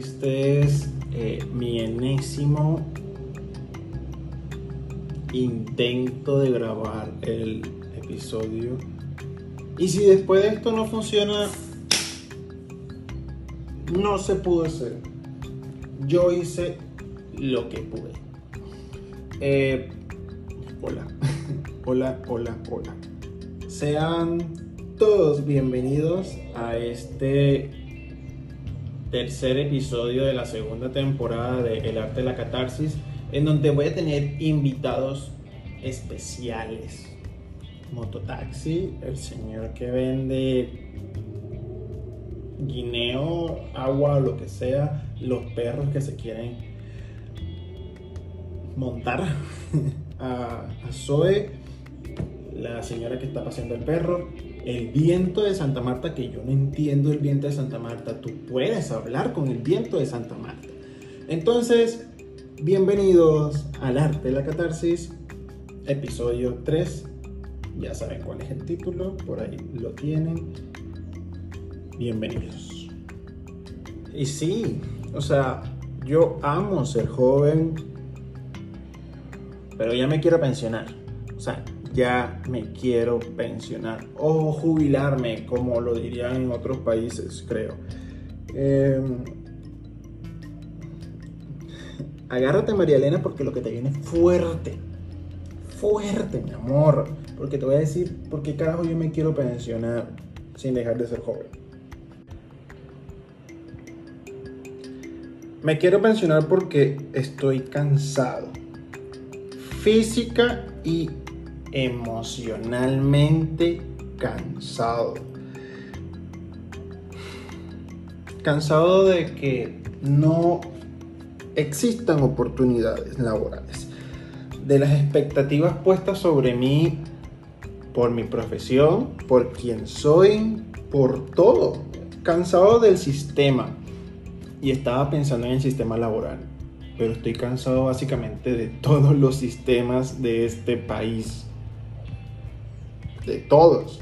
Este es eh, mi enésimo intento de grabar el episodio. Y si después de esto no funciona, no se pudo hacer. Yo hice lo que pude. Eh, hola, hola, hola, hola. Sean todos bienvenidos a este tercer episodio de la segunda temporada de El arte de la catarsis, en donde voy a tener invitados especiales. Mototaxi, el señor que vende guineo, agua o lo que sea, los perros que se quieren montar a, Zoe, la señora que está paseando el perro, el viento de Santa Marta, que yo no entiendo el viento de Santa Marta, tú puedes hablar con el viento de Santa Marta. Entonces, bienvenidos al arte de la catarsis, episodio 3. Ya saben cuál es el título, por ahí lo tienen. Bienvenidos. Y sí, o sea, yo amo ser joven, pero ya me quiero pensionar. O sea, ya me quiero pensionar o jubilarme, como lo dirían en otros países, creo. Em, agárrate, María Elena, porque lo que te viene fuerte. Fuerte, mi amor. Porque te voy a decir por qué carajo yo me quiero pensionar sin dejar de ser joven. Me quiero pensionar porque estoy cansado. Física y emocionalmente cansado. Cansado de que no existan oportunidades laborales. De las expectativas puestas sobre mí por mi profesión, por quien soy, por todo. Cansado del sistema. Y estaba pensando en el sistema laboral. Pero estoy cansado básicamente de todos los sistemas de este país de todos.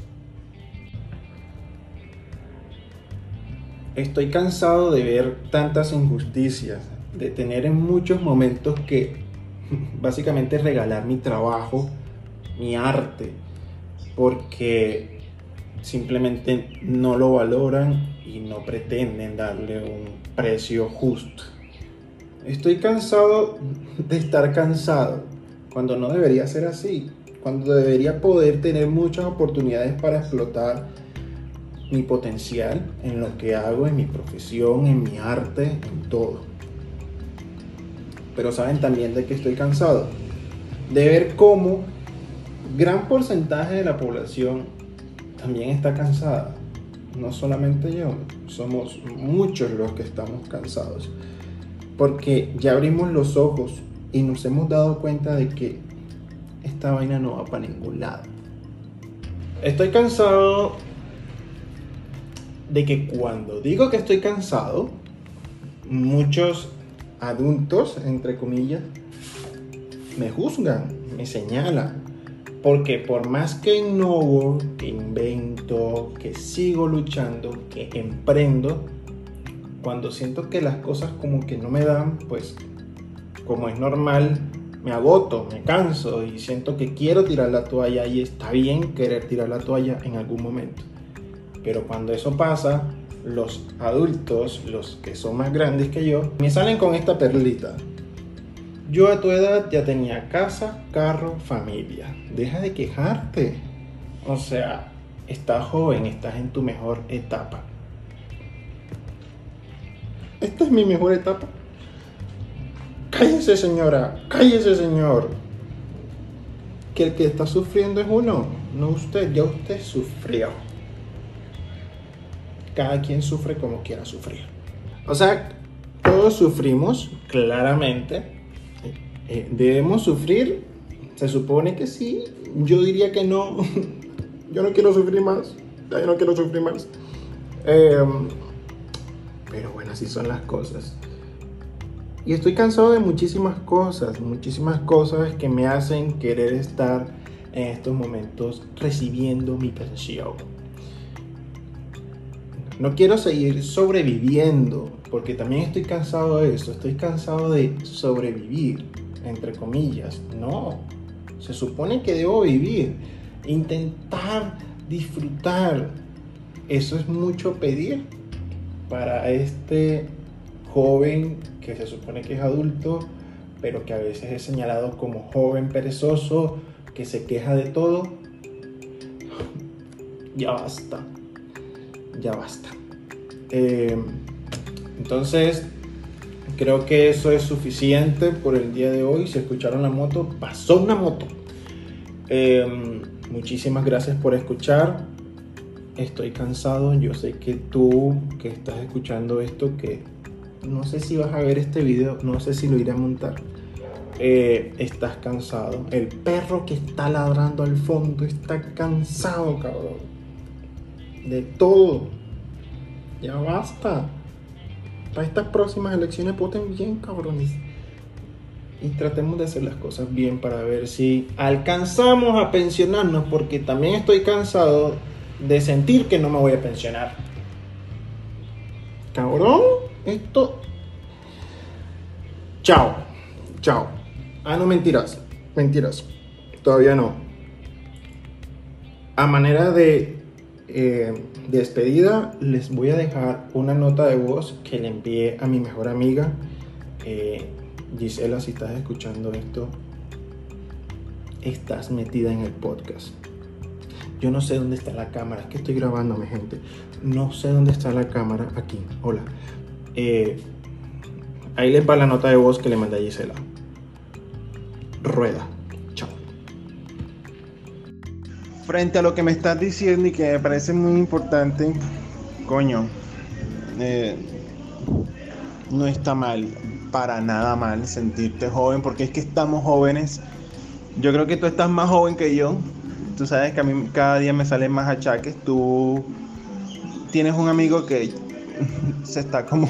Estoy cansado de ver tantas injusticias, de tener en muchos momentos que básicamente regalar mi trabajo, mi arte, porque simplemente no lo valoran y no pretenden darle un precio justo. Estoy cansado de estar cansado, cuando no debería ser así cuando debería poder tener muchas oportunidades para explotar mi potencial en lo que hago, en mi profesión, en mi arte, en todo. Pero saben también de que estoy cansado de ver cómo gran porcentaje de la población también está cansada. No solamente yo, somos muchos los que estamos cansados. Porque ya abrimos los ojos y nos hemos dado cuenta de que esta vaina no va para ningún lado. Estoy cansado de que cuando digo que estoy cansado, muchos adultos, entre comillas, me juzgan, me señalan. Porque por más que innovo, que invento, que sigo luchando, que emprendo, cuando siento que las cosas como que no me dan, pues como es normal, me agoto, me canso y siento que quiero tirar la toalla y está bien querer tirar la toalla en algún momento. Pero cuando eso pasa, los adultos, los que son más grandes que yo, me salen con esta perlita. Yo a tu edad ya tenía casa, carro, familia. Deja de quejarte. O sea, estás joven, estás en tu mejor etapa. Esta es mi mejor etapa. Cállese señora, cállese señor. Que el que está sufriendo es uno, no usted, ya usted sufrió. Cada quien sufre como quiera sufrir. O sea, todos sufrimos, claramente. Eh, eh, ¿Debemos sufrir? Se supone que sí. Yo diría que no. Yo no quiero sufrir más. Yo no quiero sufrir más. Em, pero bueno, así son las cosas. Y estoy cansado de muchísimas cosas, muchísimas cosas que me hacen querer estar en estos momentos recibiendo mi pensión. No quiero seguir sobreviviendo, porque también estoy cansado de eso. Estoy cansado de sobrevivir, entre comillas. No, se supone que debo vivir, intentar disfrutar. Eso es mucho pedir para este joven que se supone que es adulto, pero que a veces es señalado como joven perezoso, que se queja de todo. Ya basta ya basta. Eh, entonces, creo que eso es suficiente por el día de hoy. Si escucharon la moto, pasó una moto. Eh, muchísimas gracias por escuchar. Estoy cansado. Yo sé que tú que estás escuchando esto, que no sé si vas a ver este video, no sé si lo iré a montar. Eh, estás cansado. El perro que está ladrando al fondo está cansado, cabrón de todo. Ya basta. Para estas próximas elecciones voten bien, cabrones. Y tratemos de hacer las cosas bien para ver si alcanzamos a pensionarnos, porque también estoy cansado de sentir que no me voy a pensionar. Cabrón, esto... Chao, chao. Ah, no, mentiras, mentiras. Todavía no. A manera de eh, despedida, les voy a dejar una nota de voz que le envié a mi mejor amiga. Eh, Gisela, si estás escuchando esto, estás metida en el podcast. Yo no sé dónde está la cámara, es que estoy grabando, mi gente. No sé dónde está la cámara. Aquí, hola. Eh, ahí les va la nota de voz que le mandé a Gisela. Rueda frente a lo que me estás diciendo y que me parece muy importante, coño, eh, no está mal, para nada mal sentirte joven, porque es que estamos jóvenes. Yo creo que tú estás más joven que yo. Tú sabes que a mí cada día me salen más achaques. Tú tienes un amigo que se está como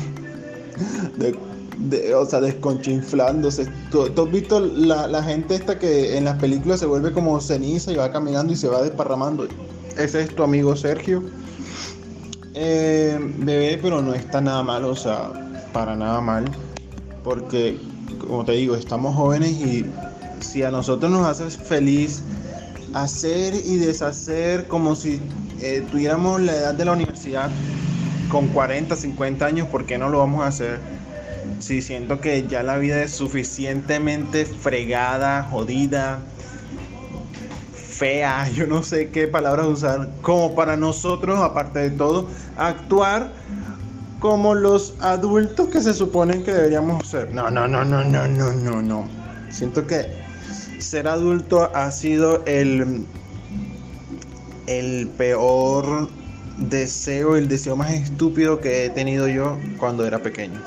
o sea, desconchinflándose. ¿Tú, has visto la, gente esta que en las películas se vuelve como ceniza y va caminando y se va desparramando? Ese es tu amigo Sergio. Eh, bebé, pero no está nada mal, o sea, para nada mal. Porque, como te digo, estamos jóvenes y si a nosotros nos hace feliz hacer y deshacer como si eh, tuviéramos la edad de la universidad con 40, 50 años, ¿por qué no lo vamos a hacer? Sí, siento que ya la vida es suficientemente fregada, jodida, fea, yo no sé qué palabras usar, como para nosotros, aparte de todo, actuar como los adultos que se suponen que deberíamos ser. No, no, no, no, no, no, no, no. Siento que ser adulto ha sido el, el peor deseo, el deseo más estúpido que he tenido yo cuando era pequeño.